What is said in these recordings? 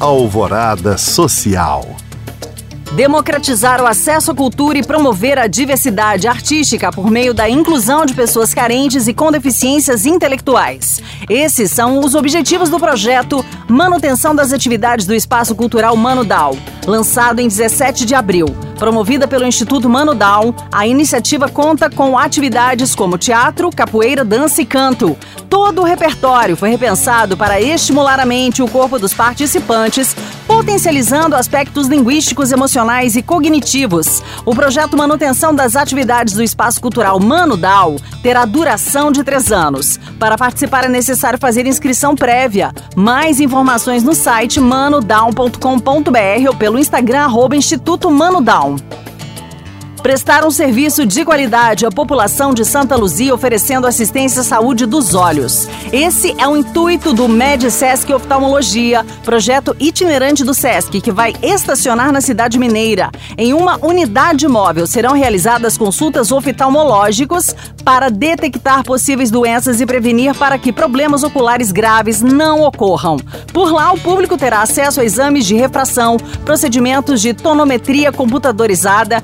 Alvorada Social. Democratizar o acesso à cultura e promover a diversidade artística por meio da inclusão de pessoas carentes e com deficiências intelectuais. Esses são os objetivos do projeto Manutenção das Atividades do Espaço Cultural Mano Dal, lançado em 17 de abril. Promovida pelo Instituto Mano Down, a iniciativa conta com atividades como teatro, capoeira, dança e canto. Todo o repertório foi repensado para estimular a mente e o corpo dos participantes, potencializando aspectos linguísticos, emocionais e cognitivos. O projeto Manutenção das Atividades do Espaço Cultural Mano Down terá duração de três anos. Para participar é necessário fazer inscrição prévia. Mais informações no site manodown.com.br ou pelo Instagram arroba Instituto Mano Down. Prestar um serviço de qualidade à população de Santa Luzia, oferecendo assistência à saúde dos olhos. Esse é o intuito do MedSesc Oftalmologia, projeto itinerante do SESC, que vai estacionar na cidade mineira. Em uma unidade móvel serão realizadas consultas oftalmológicos para detectar possíveis doenças e prevenir para que problemas oculares graves não ocorram. Por lá, o público terá acesso a exames de refração, procedimentos de tonometria computadorizada,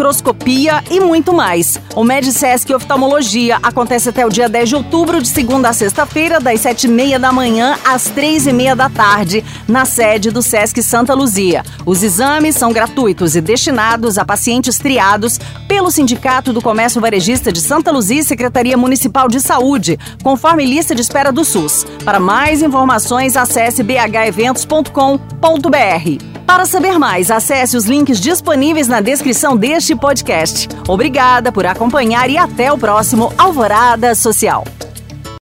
biomicroscopia e muito mais. O MedSesc Oftalmologia acontece até o dia 10 de outubro, de segunda a sexta-feira, das 7h30 da manhã às 3h30 da tarde, na sede do Sesc Santa Luzia. Os exames são gratuitos e destinados a pacientes triados pelo Sindicato do Comércio Varejista de Santa Luzia e Secretaria Municipal de Saúde, conforme lista de espera do SUS. Para mais informações, acesse bheventos.com.br. Para saber mais, acesse os links disponíveis na descrição deste podcast. Obrigada por acompanhar e até o próximo Alvorada Social.